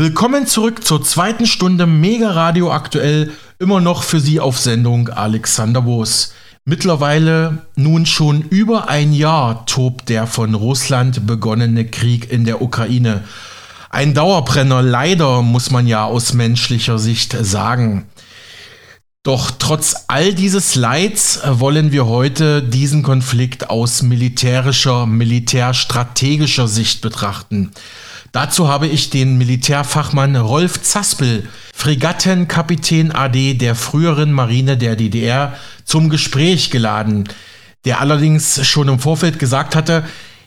Willkommen zurück zur zweiten Stunde Mega Radio aktuell, immer noch für Sie auf Sendung Alexander Woos. Mittlerweile nun schon über ein Jahr tobt der von Russland begonnene Krieg in der Ukraine. Ein Dauerbrenner, leider muss man ja aus menschlicher Sicht sagen. Doch trotz all dieses Leids wollen wir heute diesen Konflikt aus militärischer, militärstrategischer Sicht betrachten. Dazu habe ich den Militärfachmann Rolf Zaspel, Fregattenkapitän AD der früheren Marine der DDR, zum Gespräch geladen, der allerdings schon im Vorfeld gesagt hatte,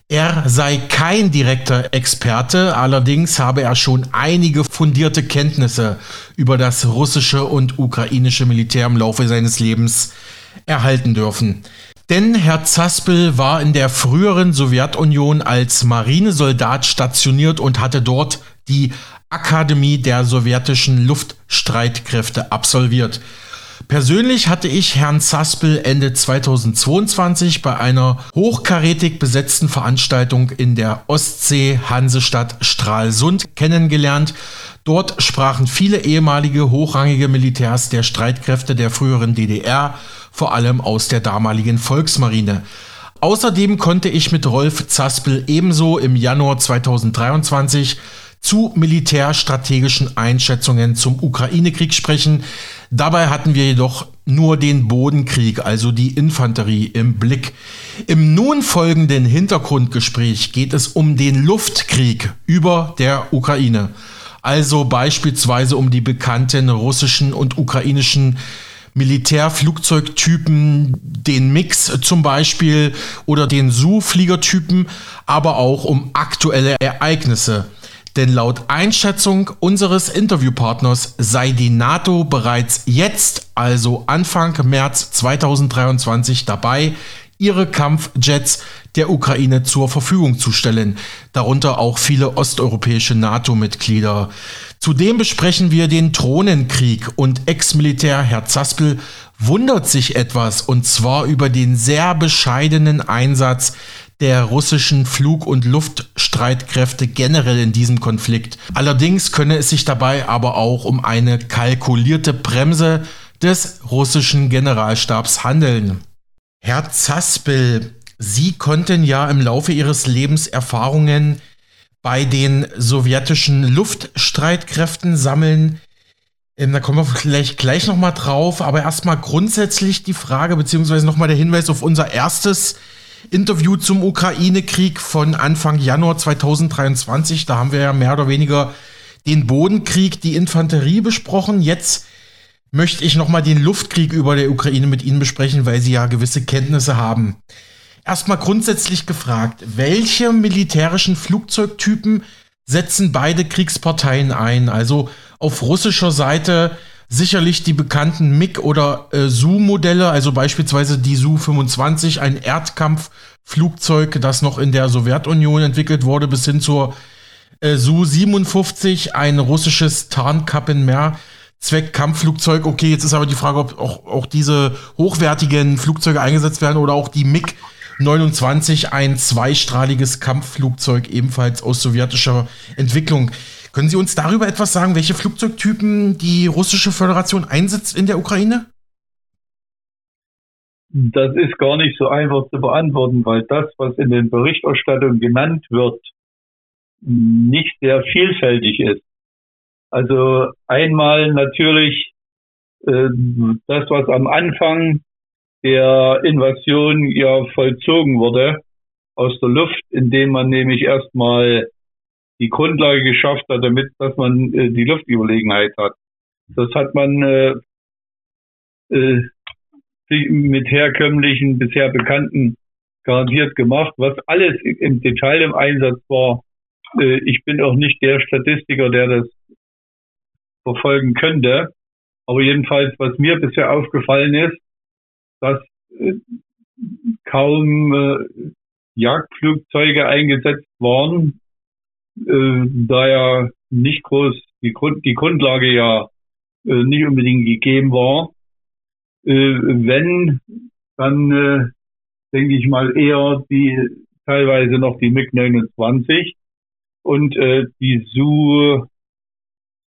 er sei kein direkter Experte, allerdings habe er schon einige fundierte Kenntnisse über das russische und ukrainische Militär im Laufe seines Lebens erhalten dürfen. Denn Herr Zaspel war in der früheren Sowjetunion als Marinesoldat stationiert und hatte dort die Akademie der sowjetischen Luftstreitkräfte absolviert. Persönlich hatte ich Herrn Zaspel Ende 2022 bei einer hochkarätig besetzten Veranstaltung in der Ostsee Hansestadt Stralsund kennengelernt. Dort sprachen viele ehemalige hochrangige Militärs der Streitkräfte der früheren DDR vor allem aus der damaligen Volksmarine. Außerdem konnte ich mit Rolf Zaspel ebenso im Januar 2023 zu militärstrategischen Einschätzungen zum Ukraine-Krieg sprechen. Dabei hatten wir jedoch nur den Bodenkrieg, also die Infanterie im Blick. Im nun folgenden Hintergrundgespräch geht es um den Luftkrieg über der Ukraine. Also beispielsweise um die bekannten russischen und ukrainischen Militärflugzeugtypen, den Mix zum Beispiel oder den Su-Fliegertypen, aber auch um aktuelle Ereignisse. Denn laut Einschätzung unseres Interviewpartners sei die NATO bereits jetzt, also Anfang März 2023, dabei, ihre Kampfjets der Ukraine zur Verfügung zu stellen, darunter auch viele osteuropäische NATO-Mitglieder. Zudem besprechen wir den Thronenkrieg und Ex-Militär Herr Zaspel wundert sich etwas und zwar über den sehr bescheidenen Einsatz der russischen Flug- und Luftstreitkräfte generell in diesem Konflikt. Allerdings könne es sich dabei aber auch um eine kalkulierte Bremse des russischen Generalstabs handeln. Herr Zaspel, Sie konnten ja im Laufe Ihres Lebens Erfahrungen bei den sowjetischen Luftstreitkräften sammeln. Ähm, da kommen wir vielleicht gleich nochmal drauf, aber erstmal grundsätzlich die Frage, beziehungsweise nochmal der Hinweis auf unser erstes Interview zum Ukraine-Krieg von Anfang Januar 2023. Da haben wir ja mehr oder weniger den Bodenkrieg, die Infanterie besprochen. Jetzt möchte ich nochmal den Luftkrieg über der Ukraine mit Ihnen besprechen, weil Sie ja gewisse Kenntnisse haben. Erstmal grundsätzlich gefragt, welche militärischen Flugzeugtypen setzen beide Kriegsparteien ein? Also auf russischer Seite sicherlich die bekannten MiG oder äh, Su-Modelle, also beispielsweise die Su-25, ein Erdkampfflugzeug, das noch in der Sowjetunion entwickelt wurde, bis hin zur äh, Su-57, ein russisches Tarnkappenmeer. Zweckkampfflugzeug. Okay, jetzt ist aber die Frage, ob auch, auch diese hochwertigen Flugzeuge eingesetzt werden oder auch die MiG 29 ein zweistrahliges Kampfflugzeug, ebenfalls aus sowjetischer Entwicklung. Können Sie uns darüber etwas sagen, welche Flugzeugtypen die russische Föderation einsetzt in der Ukraine? Das ist gar nicht so einfach zu beantworten, weil das, was in den Berichterstattungen genannt wird, nicht sehr vielfältig ist. Also einmal natürlich äh, das, was am Anfang der Invasion ja vollzogen wurde aus der Luft, indem man nämlich erstmal die Grundlage geschafft hat, damit, dass man äh, die Luftüberlegenheit hat. Das hat man äh, äh, mit herkömmlichen, bisher bekannten garantiert gemacht. Was alles im Detail im Einsatz war, äh, ich bin auch nicht der Statistiker, der das verfolgen könnte. Aber jedenfalls, was mir bisher aufgefallen ist, dass äh, kaum äh, Jagdflugzeuge eingesetzt waren, äh, da ja nicht groß die, Grund, die Grundlage ja nicht unbedingt gegeben war. Wenn, dann denke ich mal eher die teilweise noch die MiG 29 und äh, die Su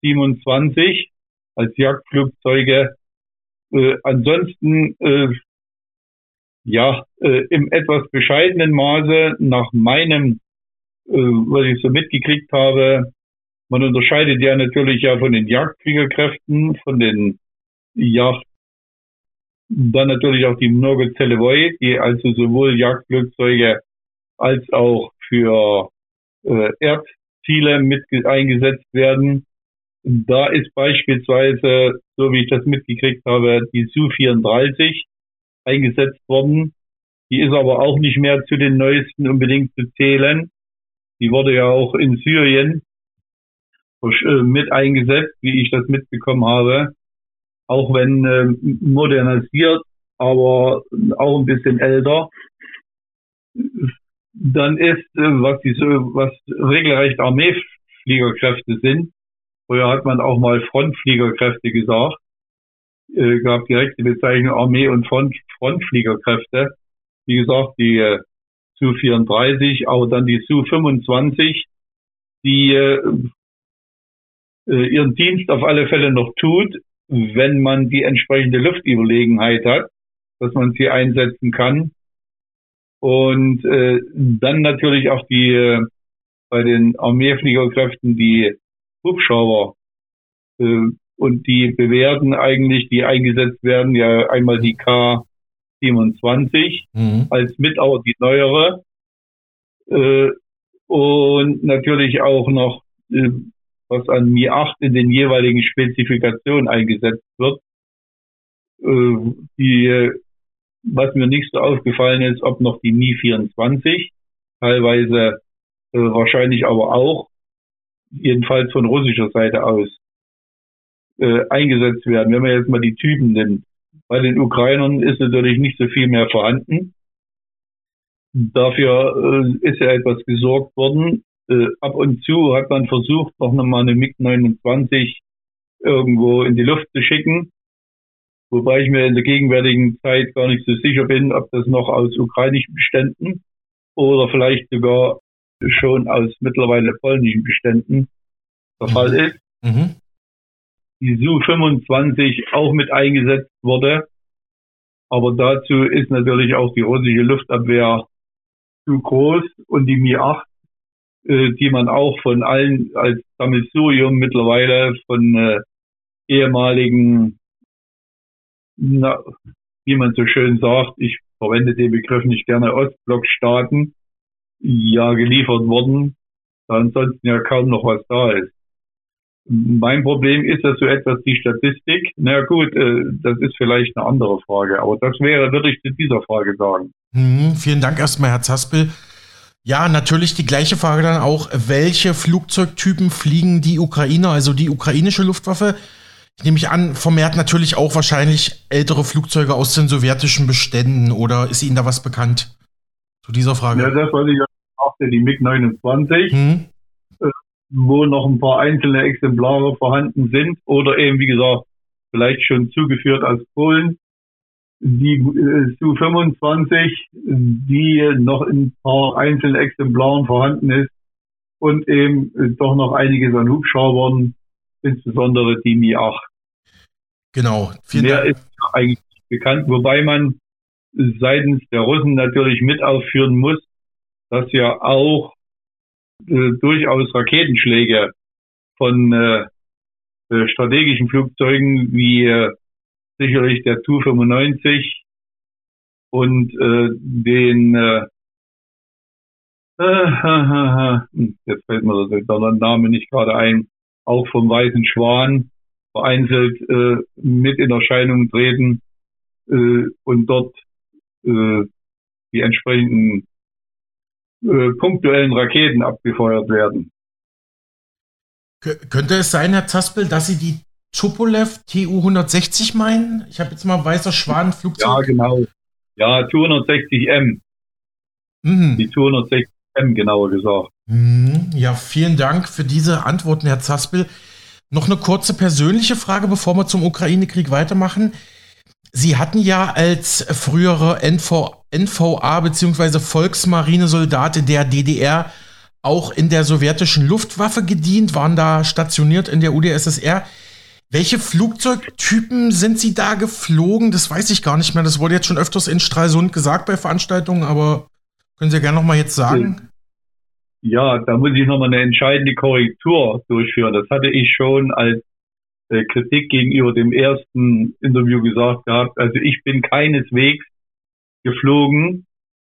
27 als Jagdflugzeuge. Äh, ansonsten äh, ja äh, im etwas bescheidenen Maße nach meinem, äh, was ich so mitgekriegt habe, man unterscheidet ja natürlich ja von den Jagdfliegerkräften, von den Yacht, dann natürlich auch die Mnogo Celevoi, die also sowohl Jagdflugzeuge als auch für äh, Erdziele mit eingesetzt werden. Da ist beispielsweise, so wie ich das mitgekriegt habe, die Su-34 eingesetzt worden. Die ist aber auch nicht mehr zu den neuesten unbedingt zu zählen. Die wurde ja auch in Syrien äh, mit eingesetzt, wie ich das mitbekommen habe. Auch wenn äh, modernisiert, aber auch ein bisschen älter. Dann ist, äh, was die was regelrecht Armeefliegerkräfte sind. Früher hat man auch mal Frontfliegerkräfte gesagt. Äh, gab direkte Bezeichnung Armee- und Front, Frontfliegerkräfte. Wie gesagt, die äh, Su-34, aber dann die Su-25, die äh, äh, ihren Dienst auf alle Fälle noch tut, wenn man die entsprechende Luftüberlegenheit hat, dass man sie einsetzen kann. Und äh, dann natürlich auch die äh, bei den Armeefliegerkräften die Hubschrauber äh, und die bewährten eigentlich, die eingesetzt werden, ja einmal die K27 mhm. als mit auch die neuere äh, und natürlich auch noch äh, was an Mi 8 in den jeweiligen Spezifikationen eingesetzt wird. Äh, die, was mir nicht so aufgefallen ist, ob noch die Mi 24, teilweise äh, wahrscheinlich aber auch, jedenfalls von russischer Seite aus, äh, eingesetzt werden. Wenn man jetzt mal die Typen nimmt. Bei den Ukrainern ist natürlich nicht so viel mehr vorhanden. Dafür äh, ist ja etwas gesorgt worden äh, ab und zu hat man versucht, noch mal eine MiG-29 irgendwo in die Luft zu schicken. Wobei ich mir in der gegenwärtigen Zeit gar nicht so sicher bin, ob das noch aus ukrainischen Beständen oder vielleicht sogar schon aus mittlerweile polnischen Beständen der mhm. Fall ist. Mhm. Die Su-25 auch mit eingesetzt wurde. Aber dazu ist natürlich auch die russische Luftabwehr zu groß und die Mi-8 äh, die man auch von allen als Sammelsurium mittlerweile von äh, ehemaligen, na, wie man so schön sagt, ich verwende den Begriff nicht gerne, Ostblockstaaten, ja geliefert worden, da ansonsten ja kaum noch was da ist. Mein Problem ist dass so etwas die Statistik. Na gut, äh, das ist vielleicht eine andere Frage, aber das wäre, würde ich zu dieser Frage sagen. Mhm, vielen Dank erstmal, Herr Zaspel. Ja, natürlich die gleiche Frage dann auch, welche Flugzeugtypen fliegen die Ukrainer, also die ukrainische Luftwaffe? Ich nehme mich an, vermehrt natürlich auch wahrscheinlich ältere Flugzeuge aus den sowjetischen Beständen oder ist Ihnen da was bekannt zu dieser Frage? Ja, das was ich auch die MiG-29, hm? Wo noch ein paar einzelne Exemplare vorhanden sind oder eben, wie gesagt, vielleicht schon zugeführt aus Polen die äh, Su-25, die noch in ein paar einzelnen Exemplaren vorhanden ist und eben äh, doch noch einiges an Hubschraubern, insbesondere die Mi-8. Genau. Vielen Mehr Dank. ist eigentlich bekannt, wobei man seitens der Russen natürlich mit aufführen muss, dass ja auch äh, durchaus Raketenschläge von äh, äh strategischen Flugzeugen wie äh, sicherlich der Tu-95 und äh, den äh, jetzt fällt mir der Name nicht gerade ein, auch vom Weißen Schwan vereinzelt äh, mit in Erscheinung treten äh, und dort äh, die entsprechenden äh, punktuellen Raketen abgefeuert werden. Könnte es sein, Herr Zaspel, dass Sie die Tupolev TU-160 meinen? Ich habe jetzt mal weißer Schwan-Flugzeug. Ja, genau. Ja, Tu-160M. Mhm. Die Tu-160M, genauer gesagt. Mhm. Ja, vielen Dank für diese Antworten, Herr Zaspel. Noch eine kurze persönliche Frage, bevor wir zum Ukraine-Krieg weitermachen. Sie hatten ja als frühere NV, NVA bzw. Volksmarinesoldat der DDR auch in der sowjetischen Luftwaffe gedient, waren da stationiert in der UdSSR. Welche Flugzeugtypen sind Sie da geflogen? Das weiß ich gar nicht mehr. Das wurde jetzt schon öfters in Stralsund gesagt bei Veranstaltungen, aber können Sie ja gerne nochmal jetzt sagen? Ja, da muss ich nochmal eine entscheidende Korrektur durchführen. Das hatte ich schon als Kritik gegenüber dem ersten Interview gesagt gehabt. Also ich bin keineswegs geflogen,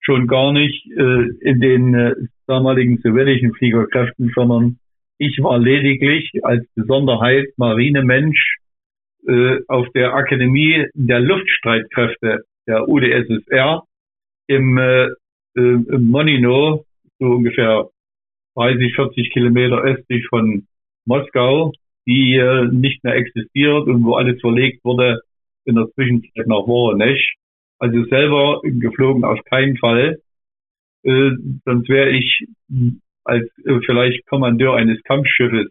schon gar nicht äh, in den äh, damaligen sowjetischen Fliegerkräften, sondern ich war lediglich als Besonderheit Marinemensch äh, auf der Akademie der Luftstreitkräfte der UdSSR im, äh, im Monino, so ungefähr 30, 40 Kilometer östlich von Moskau, die äh, nicht mehr existiert und wo alles verlegt wurde in der Zwischenzeit nach Voronezh. Also selber geflogen auf keinen Fall. Äh, sonst wäre ich als äh, vielleicht Kommandeur eines Kampfschiffes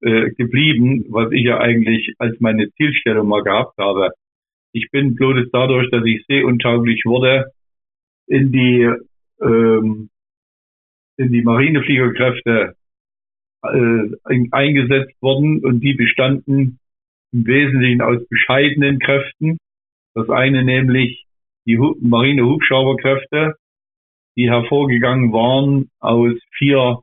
äh, geblieben, was ich ja eigentlich als meine Zielstellung mal gehabt habe. Ich bin bloß dadurch, dass ich seeuntauglich wurde, in die ähm, in die Marinefliegerkräfte äh, eingesetzt worden und die bestanden im Wesentlichen aus bescheidenen Kräften. Das eine nämlich die Marine-Hubschrauberkräfte, die hervorgegangen waren aus vier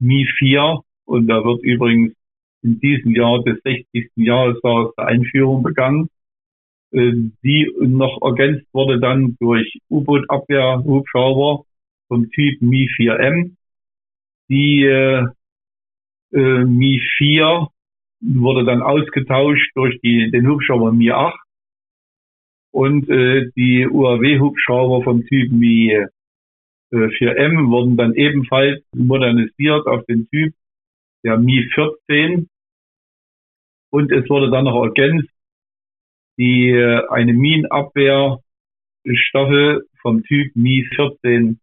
Mi-4 und da wird übrigens in diesem Jahr des 60. Jahrestages der Einführung begangen, äh, die noch ergänzt wurde dann durch U-Boot-Abwehr-Hubschrauber vom Typ Mi-4M. Die äh, äh, Mi-4 wurde dann ausgetauscht durch die, den Hubschrauber Mi-8 und äh, die UAW-Hubschrauber vom Typ Mi 4M wurden dann ebenfalls modernisiert auf den Typ der Mi 14 und es wurde dann noch ergänzt die äh, eine Minenabwehrstaffel vom Typ Mi 14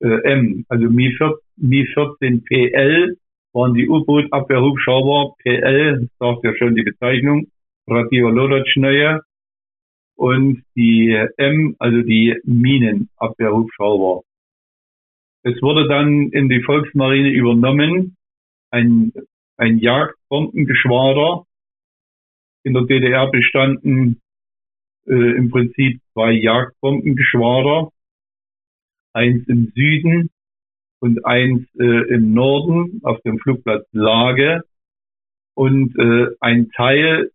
äh, M, also Mi, 14, Mi 14 PL waren die U-Boot-Abwehrhubschrauber PL, das sagt ja schon die Bezeichnung, Radiolodotschneue und die M, also die Minenabwehrhubschrauber. Es wurde dann in die Volksmarine übernommen, ein, ein Jagdbombengeschwader. In der DDR bestanden äh, im Prinzip zwei Jagdbombengeschwader, eins im Süden und eins äh, im Norden auf dem Flugplatz Lage und äh, ein Teil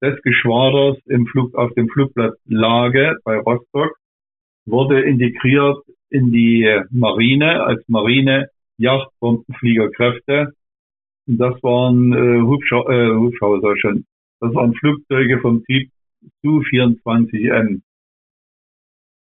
des Geschwaders im Flug, auf dem Flugplatz Lage bei Rostock wurde integriert in die Marine als Marine Yachtbombenfliegerkräfte. Und das waren äh, Hubschau äh, Hubschrauber, sag schon. Das waren Flugzeuge vom Typ Su-24M.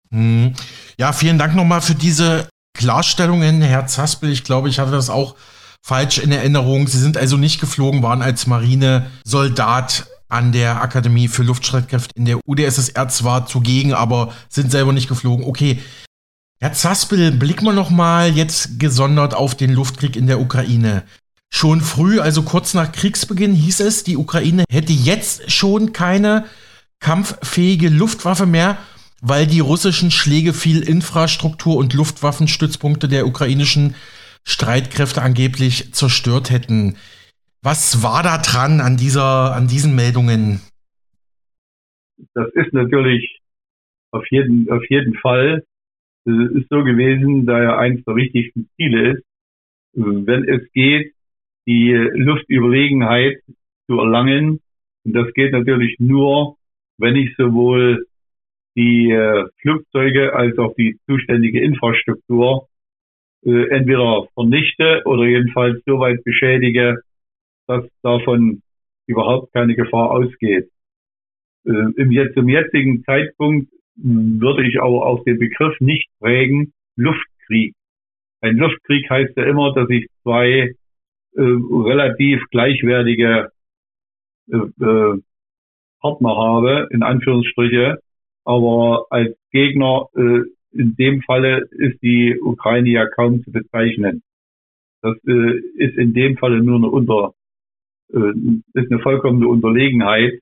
Hm. Ja, vielen Dank nochmal für diese Klarstellungen, Herr Zaspel. Ich glaube, ich hatte das auch falsch in Erinnerung. Sie sind also nicht geflogen, waren als Marinesoldat an der Akademie für Luftstreitkräfte in der UdSSR zwar zugegen, aber sind selber nicht geflogen. Okay, Herr Zaspel, noch mal jetzt gesondert auf den Luftkrieg in der Ukraine. Schon früh, also kurz nach Kriegsbeginn, hieß es, die Ukraine hätte jetzt schon keine kampffähige Luftwaffe mehr, weil die russischen Schläge viel Infrastruktur und Luftwaffenstützpunkte der ukrainischen Streitkräfte angeblich zerstört hätten. Was war da dran an dieser, an diesen Meldungen? Das ist natürlich auf jeden, auf jeden Fall es ist so gewesen, da ja eines der wichtigsten Ziele ist, wenn es geht, die Luftüberlegenheit zu erlangen. Und das geht natürlich nur, wenn ich sowohl die äh, Flugzeuge als auch die zuständige Infrastruktur äh, entweder vernichte oder jedenfalls so weit beschädige, dass davon überhaupt keine Gefahr ausgeht. Äh, im, jetzt, zum jetzigen Zeitpunkt würde ich aber auch den Begriff nicht prägen, Luftkrieg. Ein Luftkrieg heißt ja immer, dass ich zwei äh, relativ gleichwertige äh, äh, Partner habe, in Anführungsstriche. Aber als Gegner äh, in dem Falle ist die Ukraine ja kaum zu bezeichnen. Das äh, ist in dem Falle nur eine unter, äh, ist eine vollkommene Unterlegenheit.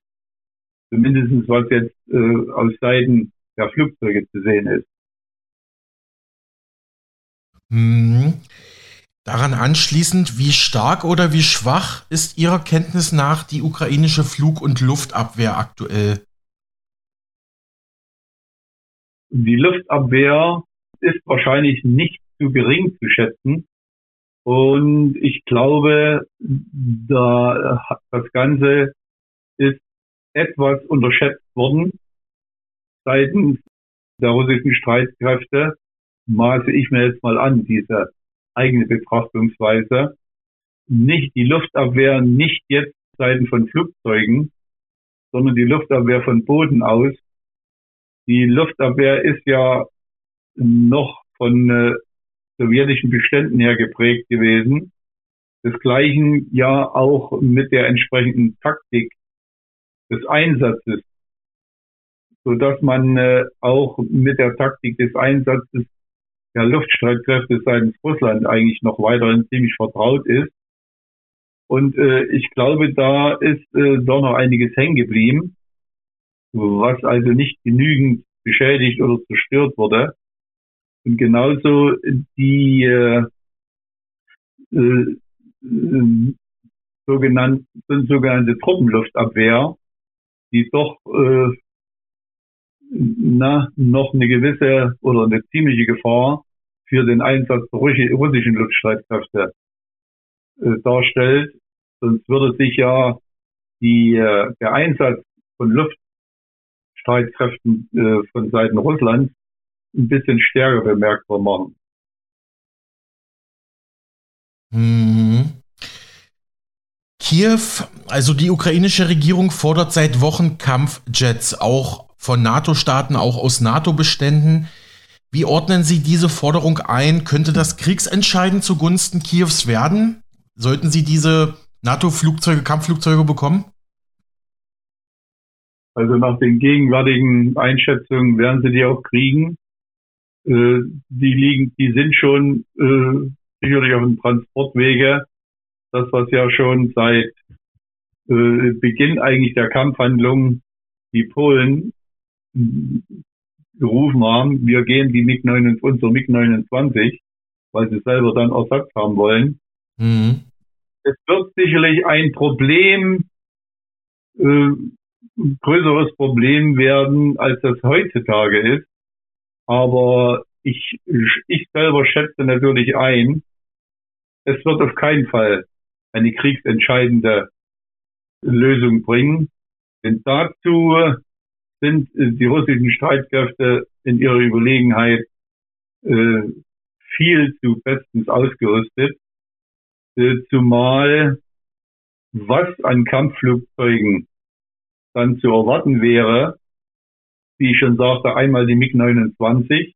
Zumindest was jetzt äh, aus Seiten der Flugzeuge zu sehen ist. Hm. Daran anschließend, wie stark oder wie schwach ist Ihrer Kenntnis nach die ukrainische Flug- und Luftabwehr aktuell? Die Luftabwehr ist wahrscheinlich nicht zu gering zu schätzen. Und ich glaube, da das Ganze ist etwas unterschätzt worden seitens der russischen Streitkräfte. Maße ich mir jetzt mal an, diese eigene Betrachtungsweise. Nicht die Luftabwehr, nicht jetzt Seiten von Flugzeugen, sondern die Luftabwehr von Boden aus. Die Luftabwehr ist ja noch von äh, sowjetischen Beständen her geprägt gewesen. Desgleichen ja auch mit der entsprechenden Taktik des Einsatzes, so dass man äh, auch mit der Taktik des Einsatzes der Luftstreitkräfte seitens Russland eigentlich noch weiterhin ziemlich vertraut ist. Und äh, ich glaube, da ist äh, doch noch einiges hängen geblieben, was also nicht genügend beschädigt oder zerstört wurde. Und genauso die äh, äh, sogenannte, sogenannte Truppenluftabwehr, die doch äh, na, noch eine gewisse oder eine ziemliche Gefahr für den Einsatz der russischen Luftstreitkräfte äh, darstellt. Sonst würde sich ja die, äh, der Einsatz von Luftstreitkräften äh, von Seiten Russlands ein bisschen stärker bemerkbar machen. Mhm. Kiew, also die ukrainische Regierung fordert seit Wochen Kampfjets, auch von NATO-Staaten, auch aus NATO-Beständen. Wie ordnen Sie diese Forderung ein? Könnte das kriegsentscheidend zugunsten Kiews werden? Sollten Sie diese NATO-Flugzeuge, Kampfflugzeuge bekommen? Also nach den gegenwärtigen Einschätzungen werden sie die auch kriegen. Äh, die liegen, die sind schon äh, sicherlich auf dem Transportwege. Das, was ja schon seit äh, Beginn eigentlich der Kampfhandlungen die Polen gerufen haben, wir gehen die MiG 29, unser MiG 29, weil sie selber dann Ersatz haben wollen. Mhm. Es wird sicherlich ein Problem, äh, größeres Problem werden, als das heutzutage ist. Aber ich, ich selber schätze natürlich ein, es wird auf keinen Fall eine kriegsentscheidende Lösung bringen. Denn dazu sind die russischen Streitkräfte in ihrer Überlegenheit äh, viel zu bestens ausgerüstet, äh, zumal was an Kampfflugzeugen dann zu erwarten wäre, wie ich schon sagte, einmal die MiG-29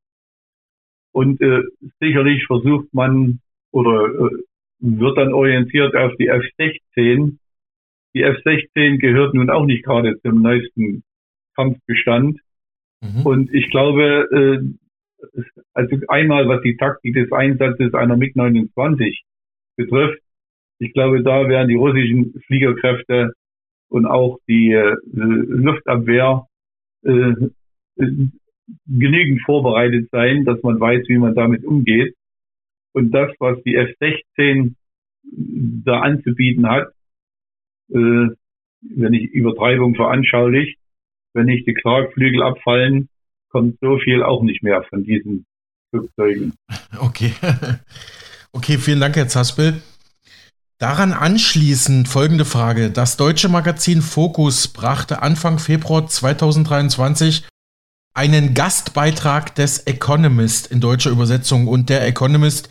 und äh, sicherlich versucht man oder äh, wird dann orientiert auf die F-16. Die F-16 gehört nun auch nicht gerade zum neuesten Kampfbestand. Mhm. Und ich glaube, äh, also einmal was die Taktik des Einsatzes einer MiG-29 betrifft, ich glaube, da werden die russischen Fliegerkräfte und auch die äh, Luftabwehr äh, genügend vorbereitet sein, dass man weiß, wie man damit umgeht. Und das, was die F-16 da anzubieten hat, äh, wenn ich Übertreibung veranschaulich, wenn nicht die Klagflügel abfallen, kommt so viel auch nicht mehr von diesen Flugzeugen. Okay. Okay, vielen Dank, Herr Zaspel. Daran anschließend folgende Frage. Das deutsche Magazin Focus brachte Anfang Februar 2023 einen Gastbeitrag des Economist in deutscher Übersetzung und der Economist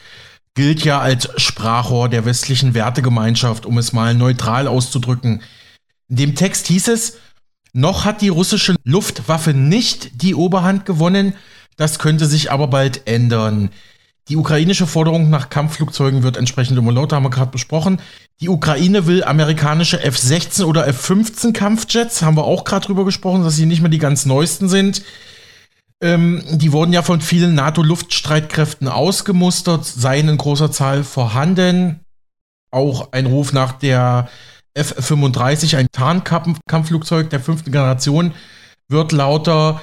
gilt ja als Sprachrohr der westlichen Wertegemeinschaft, um es mal neutral auszudrücken. In dem Text hieß es, noch hat die russische Luftwaffe nicht die Oberhand gewonnen, das könnte sich aber bald ändern. Die ukrainische Forderung nach Kampfflugzeugen wird entsprechend immer lauter, haben wir gerade besprochen. Die Ukraine will amerikanische F-16 oder F-15 Kampfjets, haben wir auch gerade drüber gesprochen, dass sie nicht mehr die ganz neuesten sind. Ähm, die wurden ja von vielen NATO-Luftstreitkräften ausgemustert, seien in großer Zahl vorhanden. Auch ein Ruf nach der F-35, ein Tarnkampfflugzeug der fünften Generation, wird lauter.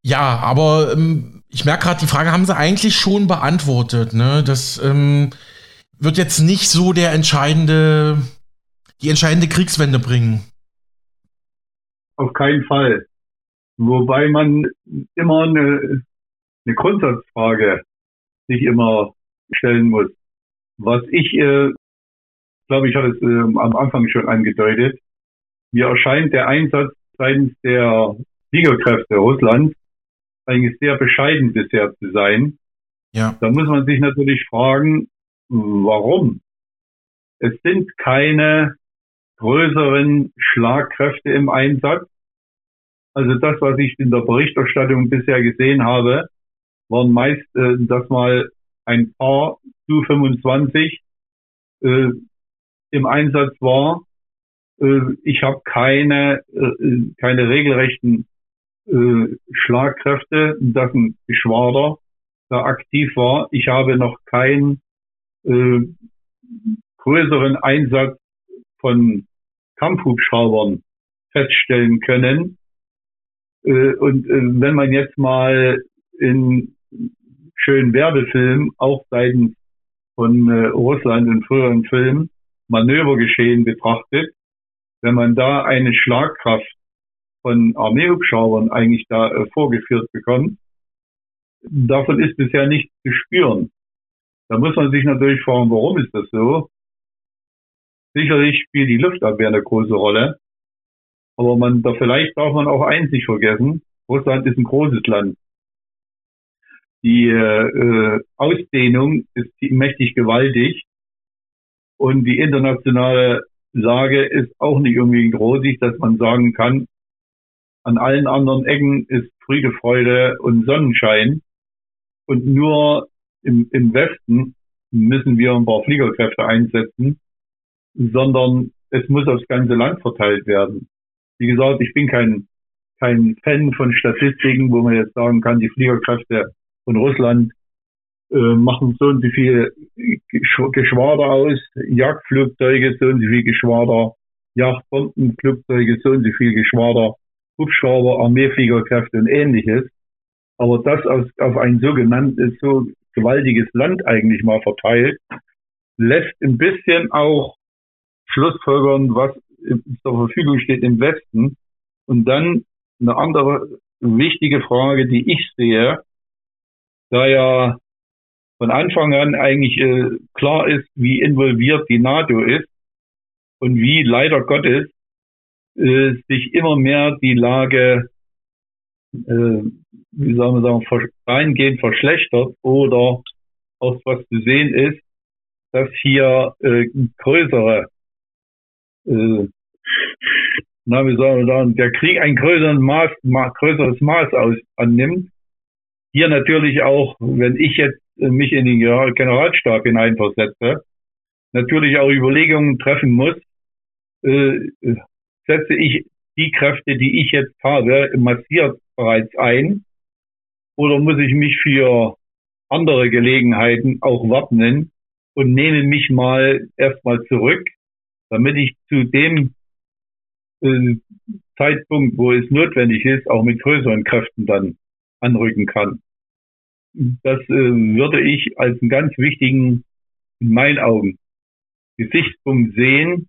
Ja, aber ähm, ich merke gerade, die Frage haben sie eigentlich schon beantwortet. Ne? Das, ähm, wird jetzt nicht so der entscheidende, die entscheidende Kriegswende bringen. Auf keinen Fall. Wobei man immer eine, eine Grundsatzfrage sich immer stellen muss. Was ich, äh, glaube ich, hatte es äh, am Anfang schon angedeutet. Mir erscheint der Einsatz seitens der Fliegerkräfte Russlands eigentlich sehr bescheiden bisher zu sein. Ja. Da muss man sich natürlich fragen, warum? Es sind keine größeren Schlagkräfte im Einsatz. Also das, was ich in der Berichterstattung bisher gesehen habe, waren meist, äh, dass mal ein paar Su-25 äh, im Einsatz war. Äh, ich habe keine, äh, keine regelrechten äh, Schlagkräfte, dass ein Geschwader da aktiv war. Ich habe noch keinen äh, größeren Einsatz von Kampfhubschraubern feststellen können. Äh, und äh, wenn man jetzt mal in schönen Werbefilmen, auch seitens von äh, Russland in früheren Filmen, Manövergeschehen betrachtet, wenn man da eine Schlagkraft von Armeehubschraubern eigentlich da äh, vorgeführt bekommt, davon ist bisher nichts zu spüren. Da muss man sich natürlich fragen, warum ist das so? Sicherlich spielt die Luftabwehr eine große Rolle. Aber man, da vielleicht darf man auch eins nicht vergessen. Russland ist ein großes Land. Die äh, Ausdehnung ist mächtig gewaltig. Und die internationale Lage ist auch nicht unbedingt rosig, dass man sagen kann, an allen anderen Ecken ist Friede, Freude und Sonnenschein. Und nur im, im Westen müssen wir ein paar Fliegerkräfte einsetzen, sondern es muss aufs ganze Land verteilt werden. Wie gesagt, ich bin kein, kein Fan von Statistiken, wo man jetzt sagen kann, die Fliegerkräfte von Russland äh, machen so und so viel Geschwader aus, Jagdflugzeuge, so und so viel Geschwader, Jagdbombenflugzeuge, so und so viel Geschwader, Hubschrauber, Armeefliegerkräfte und ähnliches. Aber das auf, auf ein sogenanntes, so gewaltiges Land eigentlich mal verteilt, lässt ein bisschen auch Schlussfolgern, was zur Verfügung steht im Westen. Und dann eine andere wichtige Frage, die ich sehe, da ja von Anfang an eigentlich äh, klar ist, wie involviert die NATO ist und wie leider Gottes sich immer mehr die Lage, äh, wie soll man sagen, eingehend verschlechtert oder auch was zu sehen ist, dass hier äh, größere äh, na, wie soll man sagen, der Krieg ein größeres Maß, ma, größeres Maß aus, annimmt. Hier natürlich auch, wenn ich jetzt äh, mich in den Generalstab hineinversetze, natürlich auch Überlegungen treffen muss, äh, setze ich die Kräfte, die ich jetzt habe, massiert bereits ein? Oder muss ich mich für andere Gelegenheiten auch wappnen und nehme mich mal erstmal zurück, damit ich zu dem äh, Zeitpunkt, wo es notwendig ist, auch mit größeren Kräften dann anrücken kann. Das äh, würde ich als einen ganz wichtigen, in meinen Augen, Gesichtspunkt sehen,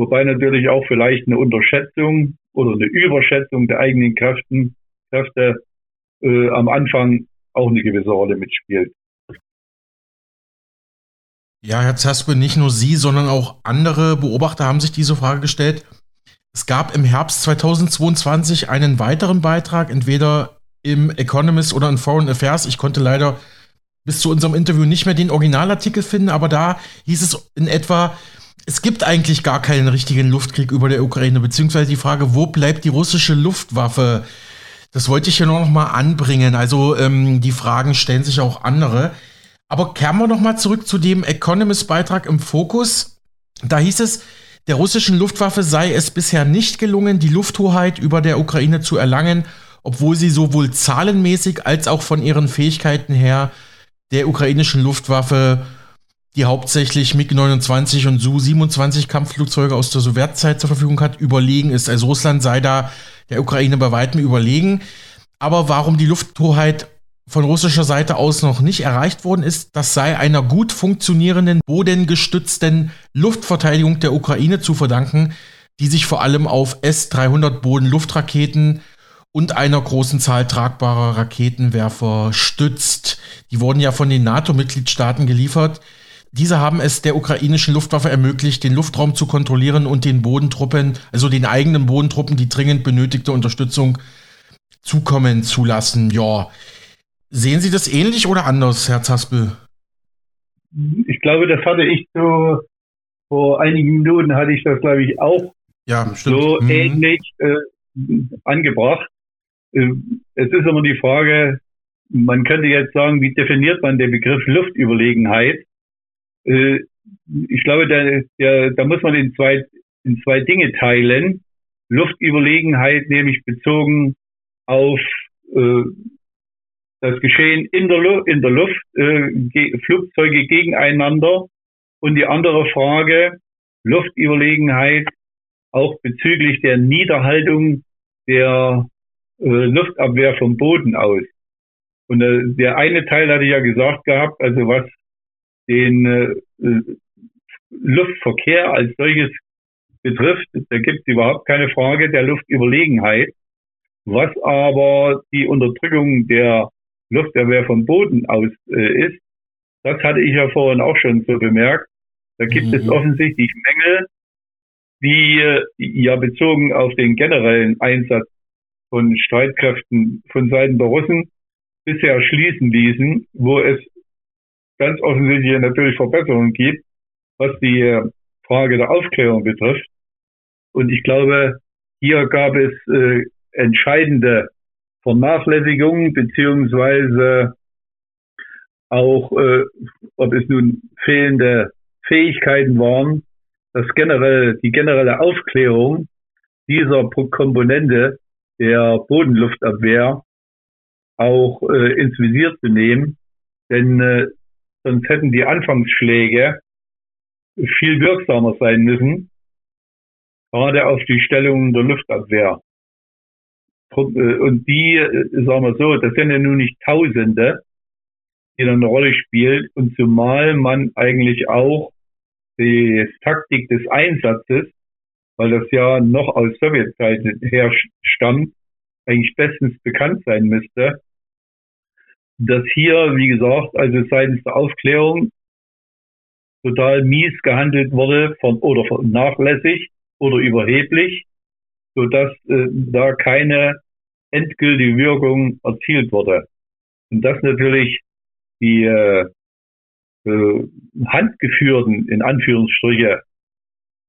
wobei natürlich auch vielleicht eine Unterschätzung oder eine Überschätzung der eigenen Kräften, Kräfte äh, am Anfang auch eine gewisse Rolle mitspielt. Ja, Herr Zaspe, nicht nur Sie, sondern auch andere Beobachter haben sich diese Frage gestellt. Es gab im Herbst 2022 einen weiteren Beitrag, entweder im Economist oder in Foreign Affairs. Ich konnte leider bis zu unserem Interview nicht mehr den Originalartikel finden, aber da hieß es in etwa, es gibt eigentlich gar keinen richtigen Luftkrieg über der Ukraine, beziehungsweise die Frage, wo bleibt die russische Luftwaffe? Das wollte ich hier noch mal anbringen. Also ähm, die Fragen stellen sich auch andere. Aber kehren wir noch mal zurück zu dem Economist-Beitrag im Fokus. Da hieß es, der russischen Luftwaffe sei es bisher nicht gelungen, die Lufthoheit über der Ukraine zu erlangen, obwohl sie sowohl zahlenmäßig als auch von ihren Fähigkeiten her der ukrainischen Luftwaffe die hauptsächlich MiG-29 und Su-27 Kampfflugzeuge aus der Sowjetzeit zur Verfügung hat, überlegen ist. Also Russland sei da der Ukraine bei weitem überlegen. Aber warum die Lufthoheit von russischer Seite aus noch nicht erreicht worden ist, das sei einer gut funktionierenden bodengestützten Luftverteidigung der Ukraine zu verdanken, die sich vor allem auf S-300 Bodenluftraketen und einer großen Zahl tragbarer Raketenwerfer stützt. Die wurden ja von den NATO-Mitgliedstaaten geliefert. Diese haben es der ukrainischen Luftwaffe ermöglicht, den Luftraum zu kontrollieren und den Bodentruppen, also den eigenen Bodentruppen, die dringend benötigte Unterstützung zukommen zu lassen. Ja, Sehen Sie das ähnlich oder anders, Herr Zaspel? Ich glaube, das hatte ich so, vor einigen Minuten hatte ich das, glaube ich, auch ja, so mhm. ähnlich äh, angebracht. Äh, es ist immer die Frage, man könnte jetzt sagen, wie definiert man den Begriff Luftüberlegenheit? Äh, ich glaube, da, der, da muss man in zwei, in zwei Dinge teilen. Luftüberlegenheit nämlich bezogen auf äh, das Geschehen in der, Lu in der Luft, äh, Flugzeuge gegeneinander und die andere Frage, Luftüberlegenheit, auch bezüglich der Niederhaltung der äh, Luftabwehr vom Boden aus. Und äh, der eine Teil hatte ich ja gesagt gehabt, also was den äh, Luftverkehr als solches betrifft, da gibt es überhaupt keine Frage der Luftüberlegenheit. Was aber die Unterdrückung der Luftabwehr vom Boden aus äh, ist. Das hatte ich ja vorhin auch schon so bemerkt. Da gibt mhm. es offensichtlich Mängel, die äh, ja bezogen auf den generellen Einsatz von Streitkräften von Seiten der Russen bisher schließen ließen, wo es ganz offensichtlich natürlich Verbesserungen gibt, was die äh, Frage der Aufklärung betrifft. Und ich glaube, hier gab es äh, entscheidende Vernachlässigung beziehungsweise auch, äh, ob es nun fehlende Fähigkeiten waren, dass generell die generelle Aufklärung dieser Komponente der Bodenluftabwehr auch äh, ins Visier zu nehmen, denn äh, sonst hätten die Anfangsschläge viel wirksamer sein müssen, gerade auf die Stellung der Luftabwehr. Äh, und die, äh, sagen wir so, das sind ja nun nicht Tausende, die dann eine Rolle spielen. Und zumal man eigentlich auch die Taktik des Einsatzes, weil das ja noch aus Sowjetzeiten her stammt, eigentlich bestens bekannt sein müsste, dass hier, wie gesagt, also seitens der Aufklärung total mies gehandelt wurde von, oder nachlässig oder überheblich sodass äh, da keine endgültige Wirkung erzielt wurde. Und das natürlich die äh, äh, handgeführten, in Anführungsstriche,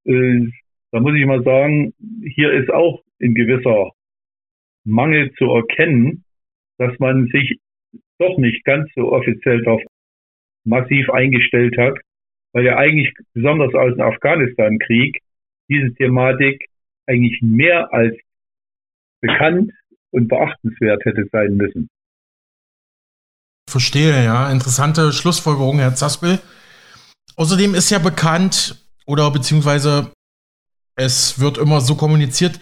äh, da muss ich mal sagen, hier ist auch in gewisser Mangel zu erkennen, dass man sich doch nicht ganz so offiziell darauf massiv eingestellt hat, weil ja eigentlich besonders aus dem Afghanistan-Krieg diese Thematik eigentlich mehr als bekannt und beachtenswert hätte sein müssen. Verstehe, ja. Interessante Schlussfolgerung, Herr Zaspel. Außerdem ist ja bekannt, oder beziehungsweise es wird immer so kommuniziert,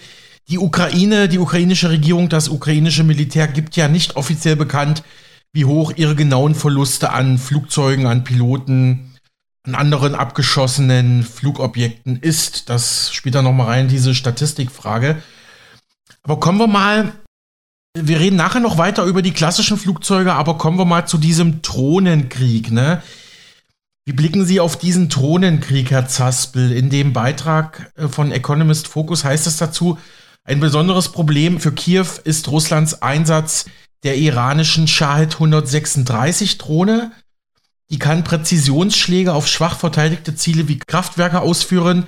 die Ukraine, die ukrainische Regierung, das ukrainische Militär gibt ja nicht offiziell bekannt, wie hoch ihre genauen Verluste an Flugzeugen, an Piloten, an anderen abgeschossenen Flugobjekten ist. Das spielt da nochmal rein, diese Statistikfrage. Aber kommen wir mal, wir reden nachher noch weiter über die klassischen Flugzeuge, aber kommen wir mal zu diesem Drohnenkrieg, ne? Wie blicken Sie auf diesen Drohnenkrieg, Herr Zaspel? In dem Beitrag äh, von Economist Focus heißt es dazu, ein besonderes Problem für Kiew ist Russlands Einsatz der iranischen Shahed 136 Drohne, die kann Präzisionsschläge auf schwach verteidigte Ziele wie Kraftwerke ausführen.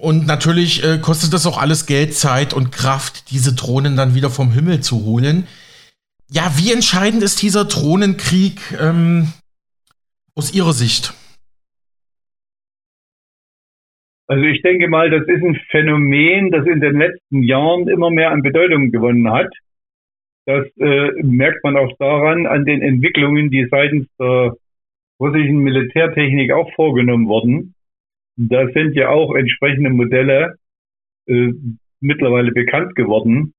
Und natürlich äh, kostet das auch alles Geld, Zeit und Kraft, diese Drohnen dann wieder vom Himmel zu holen. Ja, wie entscheidend ist dieser Drohnenkrieg ähm, aus Ihrer Sicht? Also ich denke mal, das ist ein Phänomen, das in den letzten Jahren immer mehr an Bedeutung gewonnen hat. Das äh, merkt man auch daran, an den Entwicklungen, die seitens der russischen Militärtechnik auch vorgenommen wurden. Da sind ja auch entsprechende Modelle äh, mittlerweile bekannt geworden.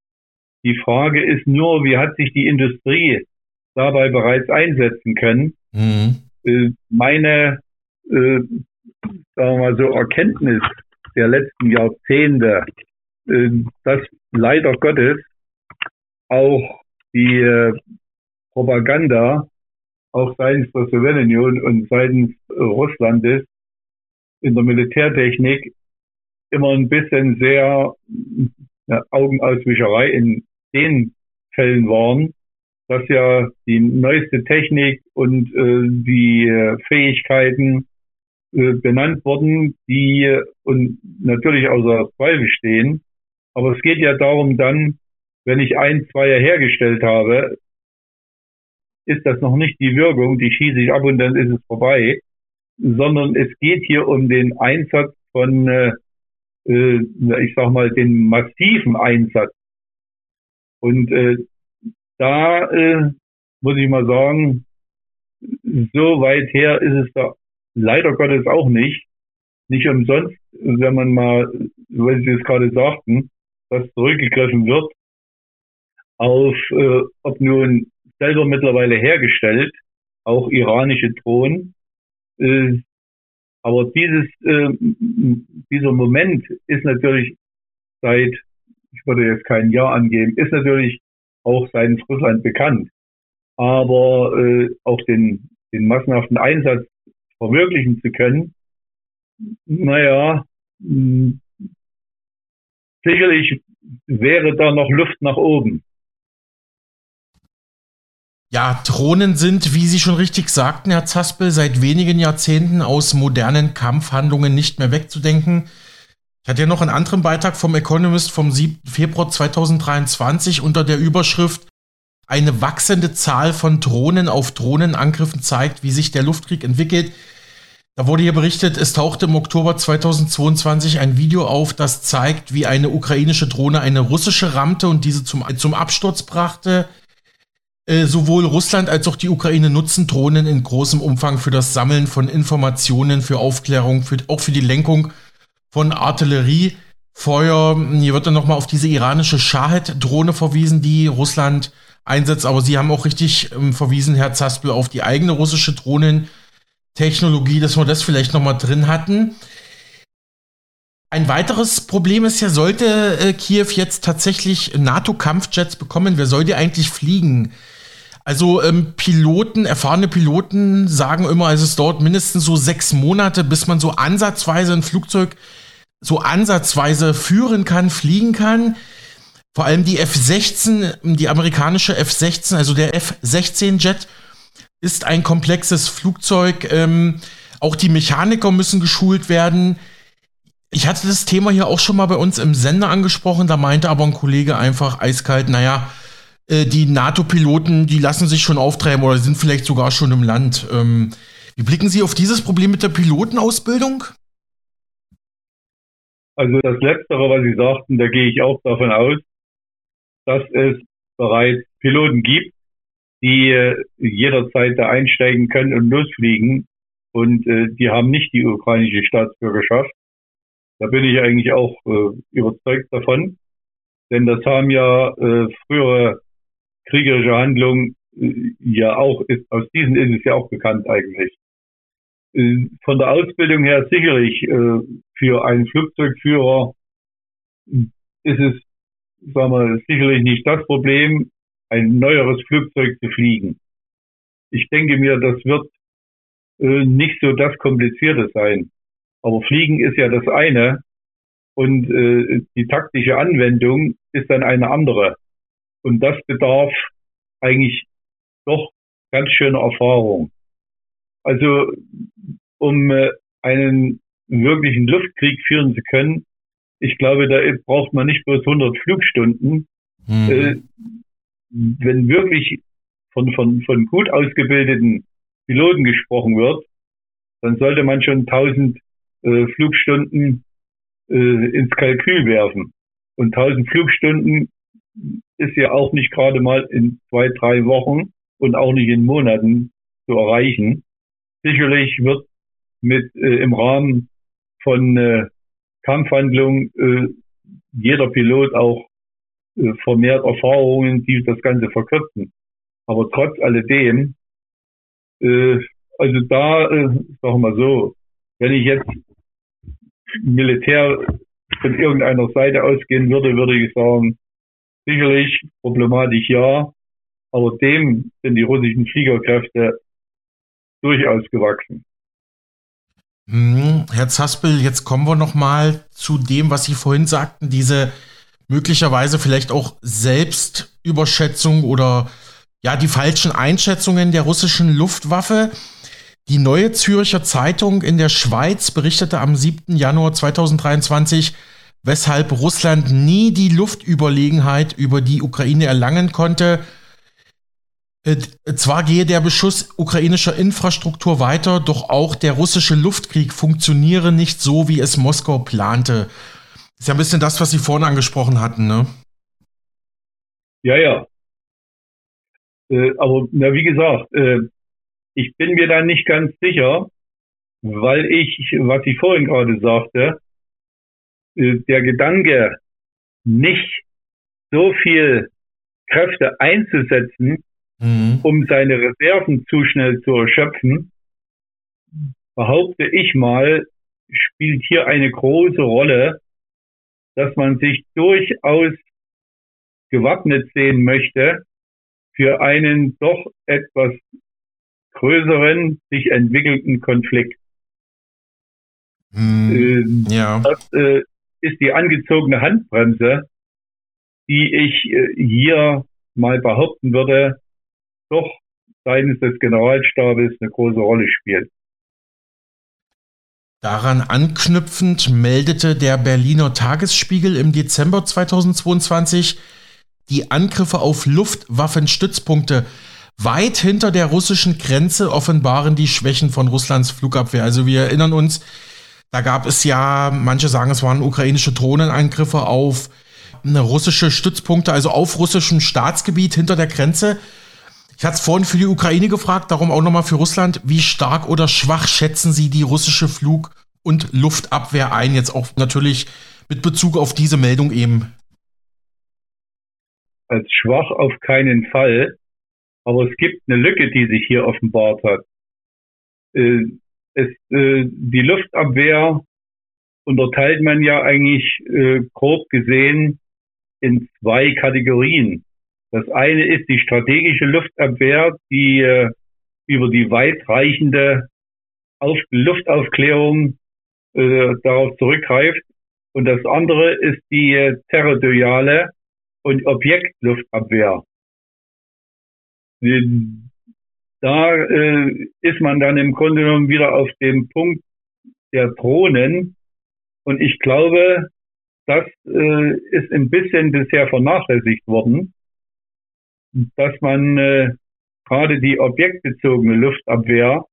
Die Frage ist nur, wie hat sich die Industrie dabei bereits einsetzen können? Mhm. Äh, meine, äh, sagen wir mal so, Erkenntnis der letzten Jahrzehnte, äh, dass leider Gottes auch die äh, Propaganda auch seitens der Sowjetunion und seitens Russlandes in der Militärtechnik immer ein bisschen sehr ja, Augenauswischerei in den Fällen waren, dass ja die neueste Technik und äh, die Fähigkeiten äh, benannt wurden, die und natürlich außer Zweifel stehen. Aber es geht ja darum dann, wenn ich ein, zwei hergestellt habe, ist das noch nicht die Wirkung, die schieße ich ab und dann ist es vorbei, sondern es geht hier um den Einsatz von, äh, äh, ich sag mal, den massiven Einsatz. Und äh, da äh, muss ich mal sagen, so weit her ist es da leider Gottes auch nicht. Nicht umsonst, wenn man mal, weil Sie es gerade sagten, dass zurückgegriffen wird auf, äh, ob nun selber mittlerweile hergestellt, auch iranische Drohnen, äh, aber dieses, äh, dieser Moment ist natürlich seit, ich würde jetzt kein Jahr angeben, ist natürlich auch seitens Russland bekannt. Aber äh, auch den, den massenhaften Einsatz verwirklichen zu können, naja, mh, sicherlich wäre da noch Luft nach oben. Ja, Drohnen sind, wie Sie schon richtig sagten, Herr Zaspel, seit wenigen Jahrzehnten aus modernen Kampfhandlungen nicht mehr wegzudenken. Ich hatte ja noch einen anderen Beitrag vom Economist vom 7. Februar 2023 unter der Überschrift Eine wachsende Zahl von Drohnen auf Drohnenangriffen zeigt, wie sich der Luftkrieg entwickelt. Da wurde hier berichtet, es tauchte im Oktober 2022 ein Video auf, das zeigt, wie eine ukrainische Drohne eine russische rammte und diese zum, zum Absturz brachte. Äh, sowohl Russland als auch die Ukraine nutzen Drohnen in großem Umfang für das Sammeln von Informationen, für Aufklärung, für, auch für die Lenkung von Artilleriefeuer. Hier wird dann nochmal auf diese iranische Shahed-Drohne verwiesen, die Russland einsetzt. Aber Sie haben auch richtig ähm, verwiesen, Herr Zaspel, auf die eigene russische Drohnentechnologie, dass wir das vielleicht nochmal drin hatten. Ein weiteres Problem ist ja, sollte äh, Kiew jetzt tatsächlich NATO-Kampfjets bekommen, wer soll die eigentlich fliegen? Also ähm, Piloten, erfahrene Piloten sagen immer, es ist dort mindestens so sechs Monate, bis man so ansatzweise ein Flugzeug so ansatzweise führen kann, fliegen kann. Vor allem die F-16, die amerikanische F-16, also der F-16-Jet, ist ein komplexes Flugzeug. Ähm, auch die Mechaniker müssen geschult werden. Ich hatte das Thema hier auch schon mal bei uns im Sender angesprochen, da meinte aber ein Kollege einfach eiskalt, naja, äh, die NATO-Piloten, die lassen sich schon auftreiben oder sind vielleicht sogar schon im Land. Ähm, wie blicken Sie auf dieses Problem mit der Pilotenausbildung? Also das Letztere, was Sie sagten, da gehe ich auch davon aus, dass es bereits Piloten gibt, die äh, jederzeit da einsteigen können und losfliegen. Und äh, die haben nicht die ukrainische Staatsbürgerschaft. Da bin ich eigentlich auch äh, überzeugt davon. Denn das haben ja frühere kriegerische Handlung äh, ja auch ist, aus diesen ist es ja auch bekannt eigentlich. Von der Ausbildung her sicherlich für einen Flugzeugführer ist es, sagen wir, sicherlich nicht das Problem, ein neueres Flugzeug zu fliegen. Ich denke mir, das wird nicht so das Komplizierte sein. Aber Fliegen ist ja das eine und die taktische Anwendung ist dann eine andere. Und das bedarf eigentlich doch ganz schöner Erfahrung. Also um äh, einen wirklichen Luftkrieg führen zu können, ich glaube, da braucht man nicht bloß 100 Flugstunden. Mhm. Äh, wenn wirklich von, von, von gut ausgebildeten Piloten gesprochen wird, dann sollte man schon 1000 äh, Flugstunden äh, ins Kalkül werfen. Und 1000 Flugstunden ist ja auch nicht gerade mal in zwei, drei Wochen und auch nicht in Monaten zu erreichen. Sicherlich wird mit äh, im Rahmen von äh, Kampfhandlungen äh, jeder Pilot auch äh, vermehrt Erfahrungen, die das Ganze verkürzen. Aber trotz alledem, äh, also da, äh, sagen wir so, wenn ich jetzt Militär von irgendeiner Seite ausgehen würde, würde ich sagen, sicherlich problematisch ja, aber dem sind die russischen Fliegerkräfte durchaus gewachsen. Hm, Herr Zaspel, jetzt kommen wir noch mal zu dem, was Sie vorhin sagten, diese möglicherweise vielleicht auch Selbstüberschätzung oder ja, die falschen Einschätzungen der russischen Luftwaffe. Die neue Zürcher Zeitung in der Schweiz berichtete am 7. Januar 2023, weshalb Russland nie die Luftüberlegenheit über die Ukraine erlangen konnte. Äh, zwar gehe der Beschuss ukrainischer Infrastruktur weiter, doch auch der russische Luftkrieg funktioniere nicht so, wie es Moskau plante. Ist ja ein bisschen das, was Sie vorhin angesprochen hatten, ne? Ja, ja. Äh, aber na, wie gesagt, äh, ich bin mir da nicht ganz sicher, weil ich, was ich vorhin gerade sagte, äh, der Gedanke, nicht so viel Kräfte einzusetzen, mhm. um seine Reserven zu schnell zu erschöpfen, behaupte ich mal, spielt hier eine große Rolle, dass man sich durchaus gewappnet sehen möchte für einen doch etwas größeren, sich entwickelnden Konflikt. Mm, äh, ja. Das äh, ist die angezogene Handbremse, die ich äh, hier mal behaupten würde, doch seitens des Generalstabes eine große Rolle spielt. Daran anknüpfend meldete der Berliner Tagesspiegel im Dezember 2022 die Angriffe auf Luftwaffenstützpunkte weit hinter der russischen Grenze offenbaren die Schwächen von Russlands Flugabwehr. Also wir erinnern uns, da gab es ja, manche sagen, es waren ukrainische Drohnenangriffe auf russische Stützpunkte, also auf russischem Staatsgebiet hinter der Grenze. Ich hatte es vorhin für die Ukraine gefragt, darum auch nochmal für Russland. Wie stark oder schwach schätzen Sie die russische Flug- und Luftabwehr ein? Jetzt auch natürlich mit Bezug auf diese Meldung eben. Als schwach auf keinen Fall. Aber es gibt eine Lücke, die sich hier offenbart hat. Äh, es, äh, die Luftabwehr unterteilt man ja eigentlich äh, grob gesehen in zwei Kategorien. Das eine ist die strategische Luftabwehr, die äh, über die weitreichende Auf Luftaufklärung äh, darauf zurückgreift. Und das andere ist die äh, territoriale und Objektluftabwehr da äh, ist man dann im Grunde genommen wieder auf dem Punkt der Drohnen. Und ich glaube, das äh, ist ein bisschen bisher vernachlässigt worden, dass man äh, gerade die objektbezogene Luftabwehr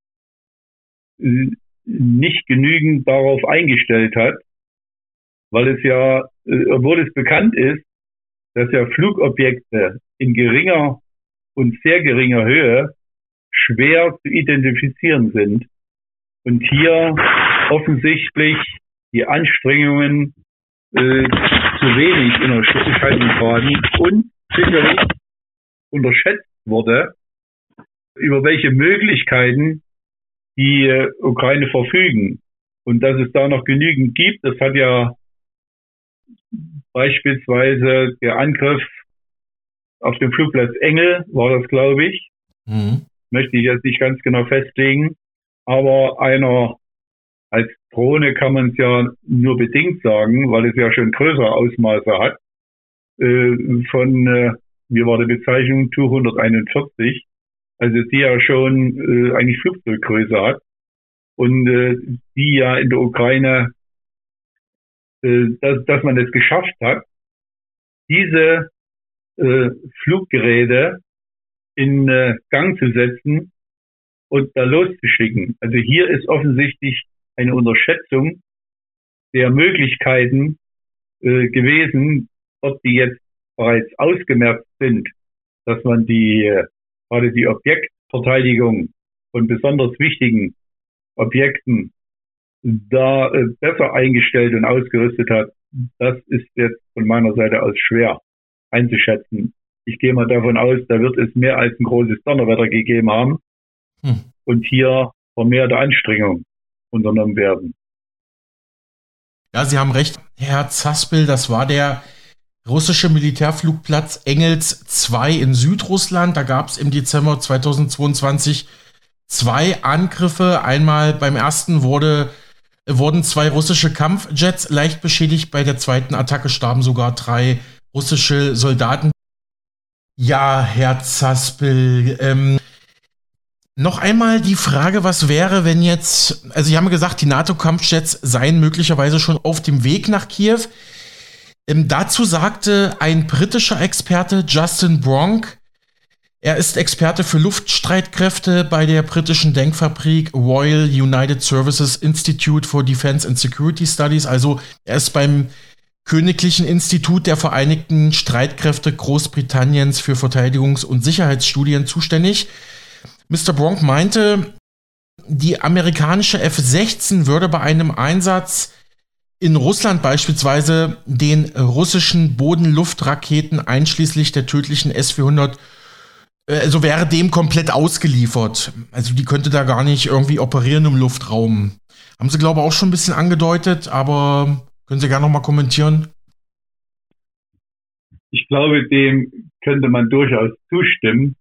äh, nicht genügend darauf eingestellt hat, weil es ja, äh, obwohl es bekannt ist, dass ja Flugobjekte in geringer und sehr geringer Höhe schwer zu identifizieren sind. Und hier offensichtlich die Anstrengungen äh, zu wenig in der Schallungsgraden und sicherlich unterschätzt wurde, über welche Möglichkeiten die äh, Ukraine verfügen. Und dass es da noch genügend gibt, das hat ja beispielsweise der Angriff auf dem Flugplatz Engel war das, glaube ich. Mhm. Möchte ich jetzt nicht ganz genau festlegen. Aber einer als Drohne kann man es ja nur bedingt sagen, weil es ja schon größere Ausmaße hat. Äh, von, äh, wie war die Bezeichnung, 241. Also die ja schon äh, eigentlich Flugzeuggröße hat. Und äh, die ja in der Ukraine, äh, dass, dass man es geschafft hat, diese äh, Fluggeräte in äh, Gang zu setzen und da loszuschicken. Also hier ist offensichtlich eine Unterschätzung der Möglichkeiten äh, gewesen, ob die jetzt bereits ausgemerkt sind, dass man die äh, gerade die Objektverteidigung von besonders wichtigen Objekten da äh, besser eingestellt und ausgerüstet hat. Das ist jetzt von meiner Seite aus schwer einzuschätzen. Ich gehe mal davon aus, da wird es mehr als ein großes Donnerwetter gegeben haben hm. und hier vermehrte Anstrengung unternommen werden. Ja, Sie haben recht, Herr Zaspel, das war der russische Militärflugplatz Engels 2 in Südrussland. Da gab es im Dezember 2022 zwei Angriffe. Einmal beim ersten wurde, wurden zwei russische Kampfjets leicht beschädigt. Bei der zweiten Attacke starben sogar drei russische Soldaten. Ja, Herr Zaspel, ähm, noch einmal die Frage, was wäre, wenn jetzt, also Sie haben gesagt, die NATO-Kampfjets seien möglicherweise schon auf dem Weg nach Kiew. Ähm, dazu sagte ein britischer Experte, Justin Bronk, er ist Experte für Luftstreitkräfte bei der britischen Denkfabrik Royal United Services Institute for Defense and Security Studies. Also er ist beim Königlichen Institut der Vereinigten Streitkräfte Großbritanniens für Verteidigungs- und Sicherheitsstudien zuständig. Mr. Bronk meinte, die amerikanische F-16 würde bei einem Einsatz in Russland beispielsweise den russischen Bodenluftraketen einschließlich der tödlichen S-400 also wäre dem komplett ausgeliefert. Also die könnte da gar nicht irgendwie operieren im Luftraum. Haben sie, glaube ich, auch schon ein bisschen angedeutet, aber können Sie gerne nochmal kommentieren? Ich glaube, dem könnte man durchaus zustimmen.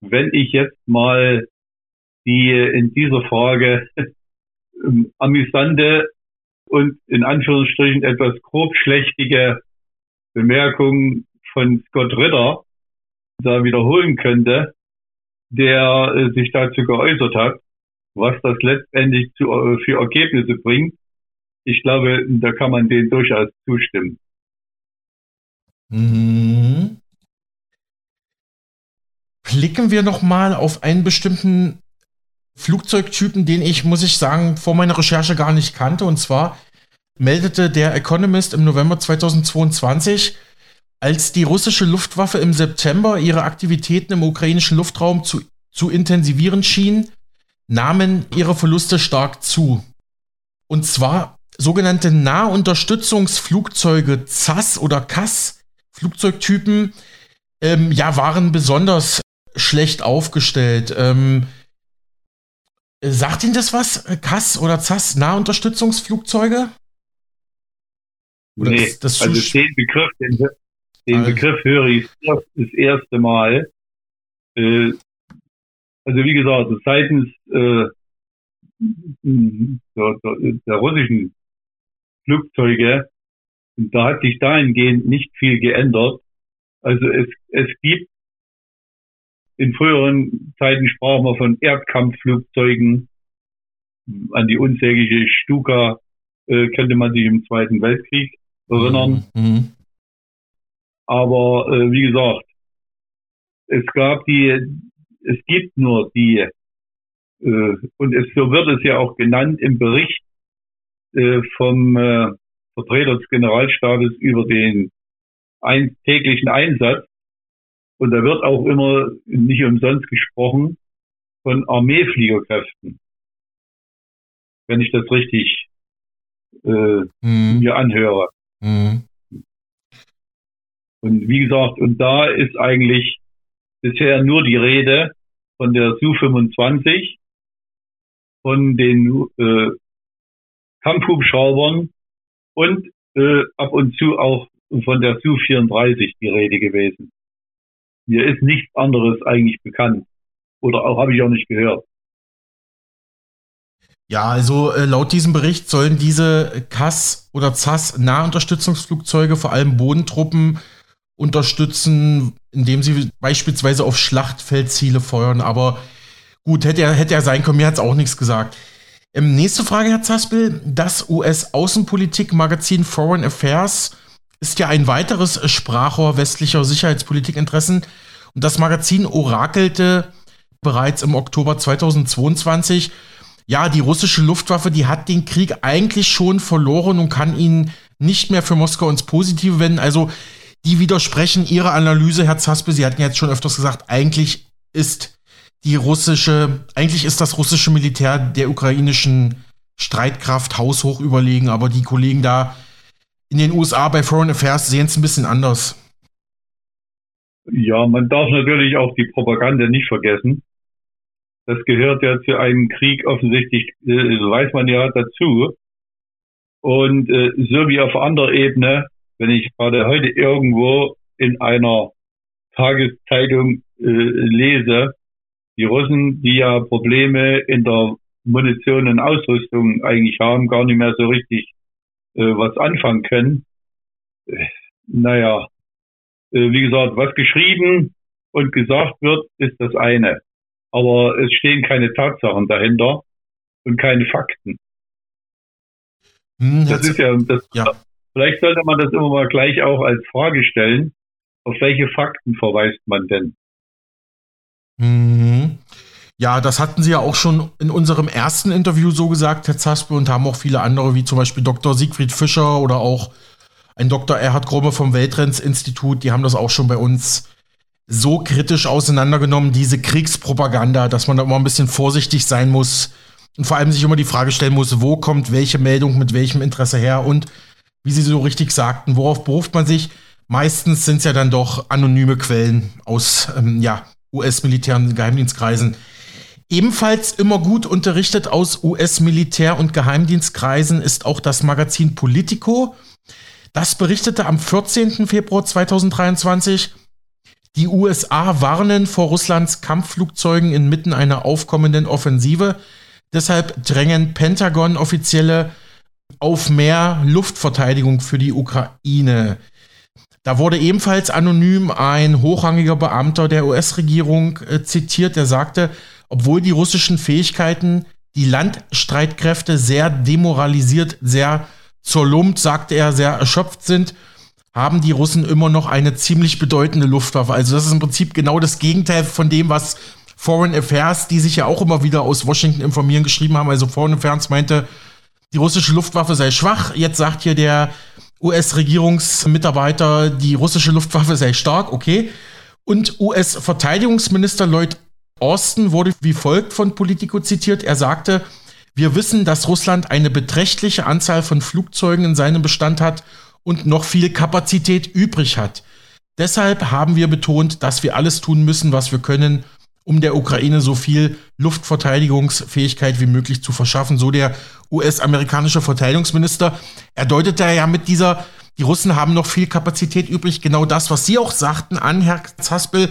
Wenn ich jetzt mal die in dieser Frage ähm, amüsante und in Anführungsstrichen etwas grobschlächtige Bemerkung von Scott Ritter da wiederholen könnte, der äh, sich dazu geäußert hat, was das letztendlich zu, äh, für Ergebnisse bringt. Ich glaube, da kann man denen durchaus zustimmen. Mhm. Blicken wir noch mal auf einen bestimmten Flugzeugtypen, den ich, muss ich sagen, vor meiner Recherche gar nicht kannte. Und zwar meldete der Economist im November 2022, als die russische Luftwaffe im September ihre Aktivitäten im ukrainischen Luftraum zu, zu intensivieren schien, nahmen ihre Verluste stark zu. Und zwar sogenannte Nahunterstützungsflugzeuge ZAS oder CAS Flugzeugtypen ähm, ja waren besonders schlecht aufgestellt. Ähm, sagt Ihnen das was? CAS oder ZAS Nahunterstützungsflugzeuge? Oder nee, das also den Begriff, den, den also. Begriff höre ich das, das erste Mal. Äh, also wie gesagt, seitens äh, der, der, der, russischen Flugzeuge, da hat sich dahingehend nicht viel geändert. Also es, es gibt in früheren Zeiten sprachen wir von Erdkampfflugzeugen. An die unsägliche Stuka äh, könnte man sich im Zweiten Weltkrieg erinnern. Mhm. mhm. Aber äh, wie gesagt, es gab die, es gibt nur die, äh, und es, so wird es ja auch genannt im Bericht äh, vom äh, Vertreter des Generalstabes über den ein, täglichen Einsatz. Und da wird auch immer nicht umsonst gesprochen von Armeefliegerkräften. Wenn ich das richtig äh, mhm. mir anhöre. Mhm. Und wie gesagt, und da ist eigentlich bisher nur die Rede von der Su-25, von den äh, Kampfhubschraubern und äh, ab und zu auch von der Su-34 die Rede gewesen. Mir ist nichts anderes eigentlich bekannt. Oder auch habe ich auch nicht gehört. Ja, also äh, laut diesem Bericht sollen diese CAS oder ZAS Nahunterstützungsflugzeuge, vor allem Bodentruppen, unterstützen, indem sie beispielsweise auf Schlachtfeldziele feuern. Aber gut, hätte er, hätte er sein können, mir hat es auch nichts gesagt. Ähm, nächste Frage, Herr Zaspel. Das US-Außenpolitik-Magazin Foreign Affairs ist ja ein weiteres Sprachrohr westlicher Sicherheitspolitikinteressen. Und das Magazin orakelte bereits im Oktober 2022, ja, die russische Luftwaffe, die hat den Krieg eigentlich schon verloren und kann ihn nicht mehr für Moskau ins Positive wenden. Also die widersprechen ihrer Analyse, Herr Zaspe. Sie hatten jetzt schon öfters gesagt, eigentlich ist die russische, eigentlich ist das russische Militär der ukrainischen Streitkraft haushoch überlegen, aber die Kollegen da in den USA bei Foreign Affairs sehen es ein bisschen anders. Ja, man darf natürlich auch die Propaganda nicht vergessen. Das gehört ja zu einem Krieg offensichtlich, äh, weiß man ja dazu. Und äh, so wie auf anderer Ebene, wenn ich gerade heute irgendwo in einer Tageszeitung äh, lese, die Russen, die ja Probleme in der Munition und Ausrüstung eigentlich haben, gar nicht mehr so richtig äh, was anfangen können. Äh, naja, äh, wie gesagt, was geschrieben und gesagt wird, ist das eine. Aber es stehen keine Tatsachen dahinter und keine Fakten. Hm, das ist ja, das, ja, vielleicht sollte man das immer mal gleich auch als Frage stellen. Auf welche Fakten verweist man denn? Mhm. Ja, das hatten Sie ja auch schon in unserem ersten Interview so gesagt, Herr Zaspe, und haben auch viele andere, wie zum Beispiel Dr. Siegfried Fischer oder auch ein Dr. Erhard Gromme vom Weltrenns-Institut, die haben das auch schon bei uns so kritisch auseinandergenommen, diese Kriegspropaganda, dass man da immer ein bisschen vorsichtig sein muss und vor allem sich immer die Frage stellen muss, wo kommt welche Meldung mit welchem Interesse her und wie Sie so richtig sagten, worauf beruft man sich? Meistens sind es ja dann doch anonyme Quellen aus ähm, ja, US-Militär- und Geheimdienstkreisen. Ebenfalls immer gut unterrichtet aus US-Militär- und Geheimdienstkreisen ist auch das Magazin Politico. Das berichtete am 14. Februar 2023, die USA warnen vor Russlands Kampfflugzeugen inmitten einer aufkommenden Offensive. Deshalb drängen Pentagon-Offizielle auf mehr Luftverteidigung für die Ukraine. Da wurde ebenfalls anonym ein hochrangiger Beamter der US-Regierung äh, zitiert, der sagte, obwohl die russischen Fähigkeiten die Landstreitkräfte sehr demoralisiert, sehr zerlumpt, sagte er, sehr erschöpft sind, haben die Russen immer noch eine ziemlich bedeutende Luftwaffe. Also das ist im Prinzip genau das Gegenteil von dem, was Foreign Affairs, die sich ja auch immer wieder aus Washington informieren, geschrieben haben. Also Foreign Affairs meinte, die russische Luftwaffe sei schwach. Jetzt sagt hier der US-Regierungsmitarbeiter, die russische Luftwaffe sei stark, okay. Und US-Verteidigungsminister Lloyd Austin wurde wie folgt von Politico zitiert. Er sagte, wir wissen, dass Russland eine beträchtliche Anzahl von Flugzeugen in seinem Bestand hat und noch viel Kapazität übrig hat. Deshalb haben wir betont, dass wir alles tun müssen, was wir können, um der Ukraine so viel Luftverteidigungsfähigkeit wie möglich zu verschaffen. So der US-amerikanische Verteidigungsminister. Er deutete ja mit dieser, die Russen haben noch viel Kapazität übrig. Genau das, was Sie auch sagten an Herr Zaspel.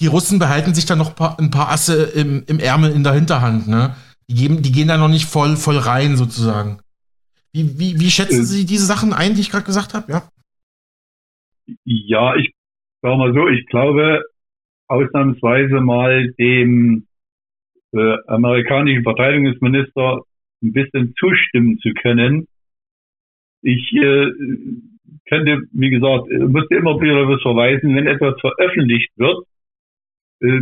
Die Russen behalten sich da noch ein paar Asse im, im Ärmel in der Hinterhand. Ne? Die, geben, die gehen da noch nicht voll, voll rein sozusagen. Wie, wie, wie schätzen äh. Sie diese Sachen ein, die ich gerade gesagt habe? Ja? ja, ich sage mal so, ich glaube ausnahmsweise mal dem äh, amerikanischen Verteidigungsminister ein bisschen zustimmen zu können. Ich äh, könnte, wie gesagt, musste immer wieder was verweisen, wenn etwas veröffentlicht wird, äh,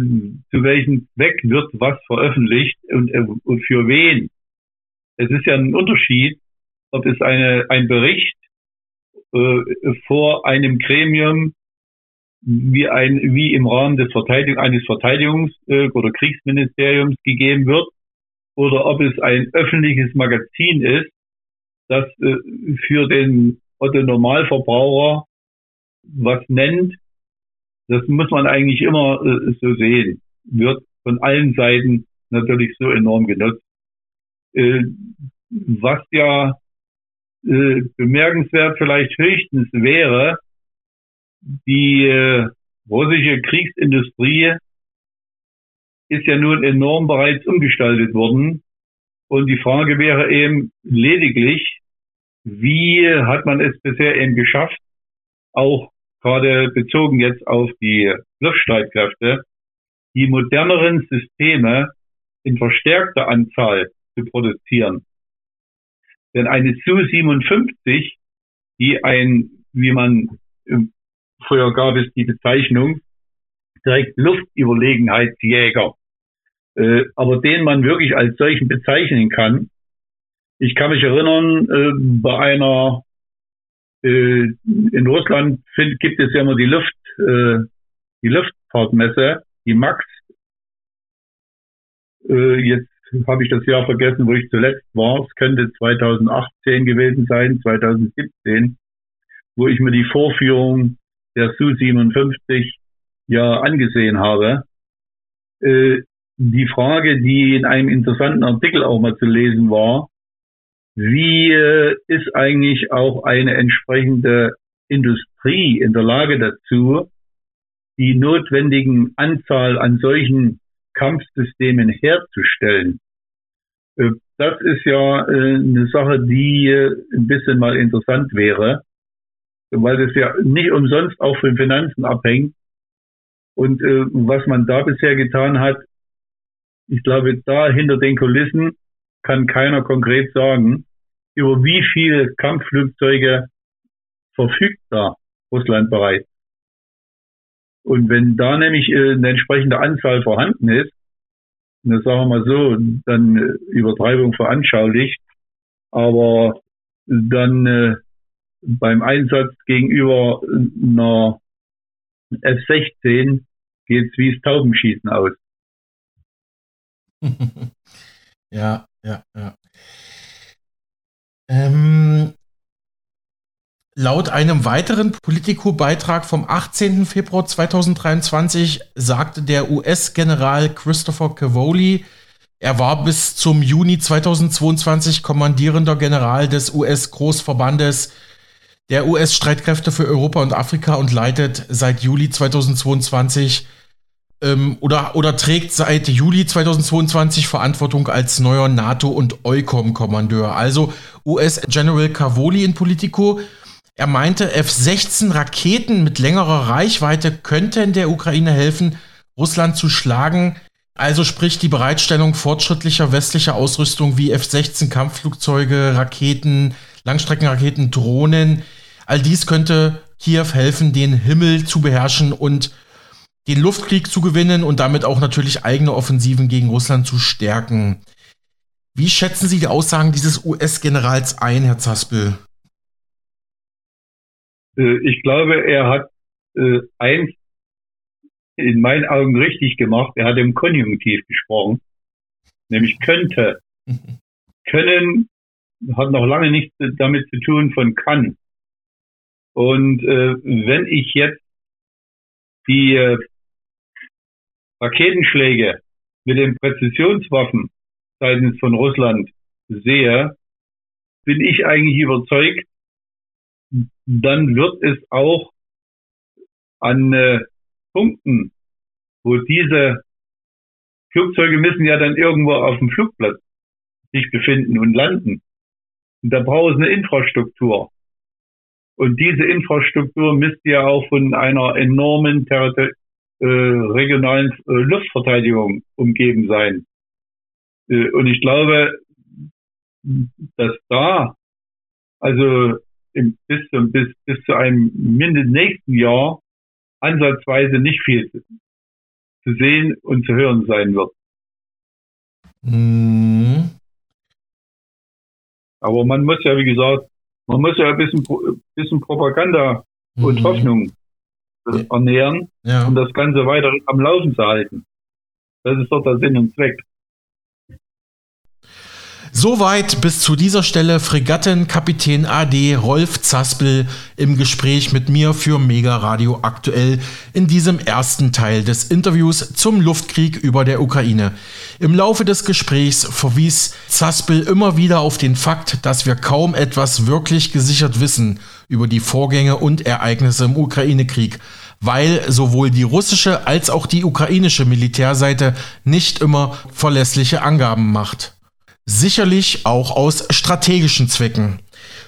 zu welchem Zweck wird was veröffentlicht und, äh, und für wen. Es ist ja ein Unterschied, ob es eine, ein Bericht äh, vor einem Gremium wie ein wie im Rahmen des Verteidigung eines Verteidigungs- äh, oder Kriegsministeriums gegeben wird oder ob es ein öffentliches Magazin ist, das äh, für den Otto Normalverbraucher was nennt, das muss man eigentlich immer äh, so sehen. Wird von allen Seiten natürlich so enorm genutzt. Äh, was ja äh, bemerkenswert vielleicht höchstens wäre, die äh, russische Kriegsindustrie ist ja nun enorm bereits umgestaltet worden. Und die Frage wäre eben lediglich, wie hat man es bisher eben geschafft, auch gerade bezogen jetzt auf die Luftstreitkräfte, die moderneren Systeme in verstärkter Anzahl zu produzieren. Denn eine Su-57, die ein, wie man, früher gab es die Bezeichnung, direkt Luftüberlegenheitsjäger, äh, aber den man wirklich als solchen bezeichnen kann. Ich kann mich erinnern, äh, bei einer, in Russland find, gibt es ja immer die Luft, äh, die Luftfahrtmesse, die MAX. Äh, jetzt habe ich das Jahr vergessen, wo ich zuletzt war. Es könnte 2018 gewesen sein, 2017, wo ich mir die Vorführung der Su-57 ja angesehen habe. Äh, die Frage, die in einem interessanten Artikel auch mal zu lesen war, wie ist eigentlich auch eine entsprechende Industrie in der Lage dazu, die notwendigen Anzahl an solchen Kampfsystemen herzustellen? Äh, das ist ja äh, eine Sache, die äh, ein bisschen mal interessant wäre, weil das ja nicht umsonst auch von Finanzen abhängt. Und was man da bisher getan hat, ich glaube, da hinter den Kulissen kann keiner konkret sagen, über wie viele Kampfflugzeuge verfügt da Russland bereits. Und wenn da nämlich äh, eine entsprechende Anzahl vorhanden ist, das sagen wir mal so, dann äh, Übertreibung veranschaulicht, aber dann äh, beim Einsatz gegenüber einer F-16 geht's wie das Taubenschießen aus. ja, ja, ja. Ähm, laut einem weiteren Politico-Beitrag vom 18. Februar 2023 sagte der US-General Christopher Cavoli, er war bis zum Juni 2022 kommandierender General des US-Großverbandes der US-Streitkräfte für Europa und Afrika und leitet seit Juli 2022 ähm, oder, oder trägt seit Juli 2022 Verantwortung als neuer NATO- und EUCOM-Kommandeur. Also US-General Cavoli in Politico. Er meinte, F-16 Raketen mit längerer Reichweite könnten der Ukraine helfen, Russland zu schlagen. Also sprich die Bereitstellung fortschrittlicher westlicher Ausrüstung wie F-16 Kampfflugzeuge, Raketen, Langstreckenraketen, Drohnen. All dies könnte Kiew helfen, den Himmel zu beherrschen und den Luftkrieg zu gewinnen und damit auch natürlich eigene Offensiven gegen Russland zu stärken. Wie schätzen Sie die Aussagen dieses US-Generals ein, Herr Zaspel? Äh, ich glaube, er hat äh, eins in meinen Augen richtig gemacht. Er hat im Konjunktiv gesprochen, nämlich könnte. Können hat noch lange nichts damit zu tun von kann. Und äh, wenn ich jetzt die äh, Raketenschläge mit den Präzisionswaffen seitens von Russland sehe, bin ich eigentlich überzeugt, dann wird es auch an äh, Punkten, wo diese Flugzeuge müssen ja dann irgendwo auf dem Flugplatz sich befinden und landen. Und da braucht es eine Infrastruktur. Und diese Infrastruktur müsste ja auch von einer enormen Territor äh, regionalen äh, Luftverteidigung umgeben sein. Äh, und ich glaube, dass da, also im, bis, zum, bis, bis zu einem mindestens nächsten Jahr ansatzweise nicht viel zu sehen und zu hören sein wird. Mhm. Aber man muss ja, wie gesagt, man muss ja ein bisschen, bisschen Propaganda und mhm. Hoffnung ernähren, ja. um das Ganze weiter am Laufen zu halten. Das ist doch der Sinn und Zweck. Soweit bis zu dieser Stelle Fregattenkapitän AD Rolf Zaspel im Gespräch mit mir für Mega Radio aktuell in diesem ersten Teil des Interviews zum Luftkrieg über der Ukraine. Im Laufe des Gesprächs verwies Zaspel immer wieder auf den Fakt, dass wir kaum etwas wirklich gesichert wissen über die Vorgänge und Ereignisse im Ukraine-Krieg, weil sowohl die russische als auch die ukrainische Militärseite nicht immer verlässliche Angaben macht. Sicherlich auch aus strategischen Zwecken.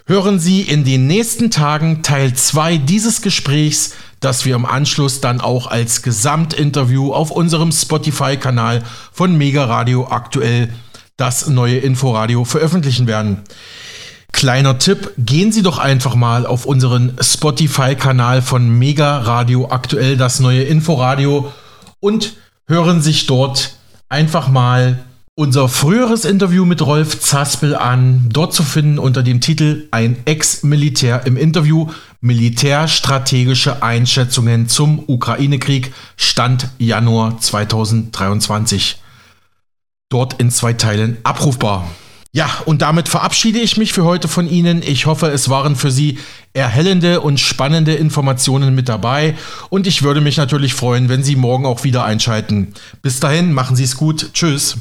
Hören Sie in den nächsten Tagen Teil 2 dieses Gesprächs, das wir im Anschluss dann auch als Gesamtinterview auf unserem Spotify-Kanal von Mega Radio aktuell das neue Inforadio veröffentlichen werden. Kleiner Tipp, gehen Sie doch einfach mal auf unseren Spotify-Kanal von Mega Radio aktuell, das neue Inforadio und hören sich dort einfach mal unser früheres Interview mit Rolf Zaspel an, dort zu finden unter dem Titel Ein Ex-Militär im Interview Militärstrategische Einschätzungen zum Ukraine-Krieg Stand Januar 2023. Dort in zwei Teilen abrufbar. Ja, und damit verabschiede ich mich für heute von Ihnen. Ich hoffe, es waren für Sie erhellende und spannende Informationen mit dabei. Und ich würde mich natürlich freuen, wenn Sie morgen auch wieder einschalten. Bis dahin, machen Sie es gut. Tschüss.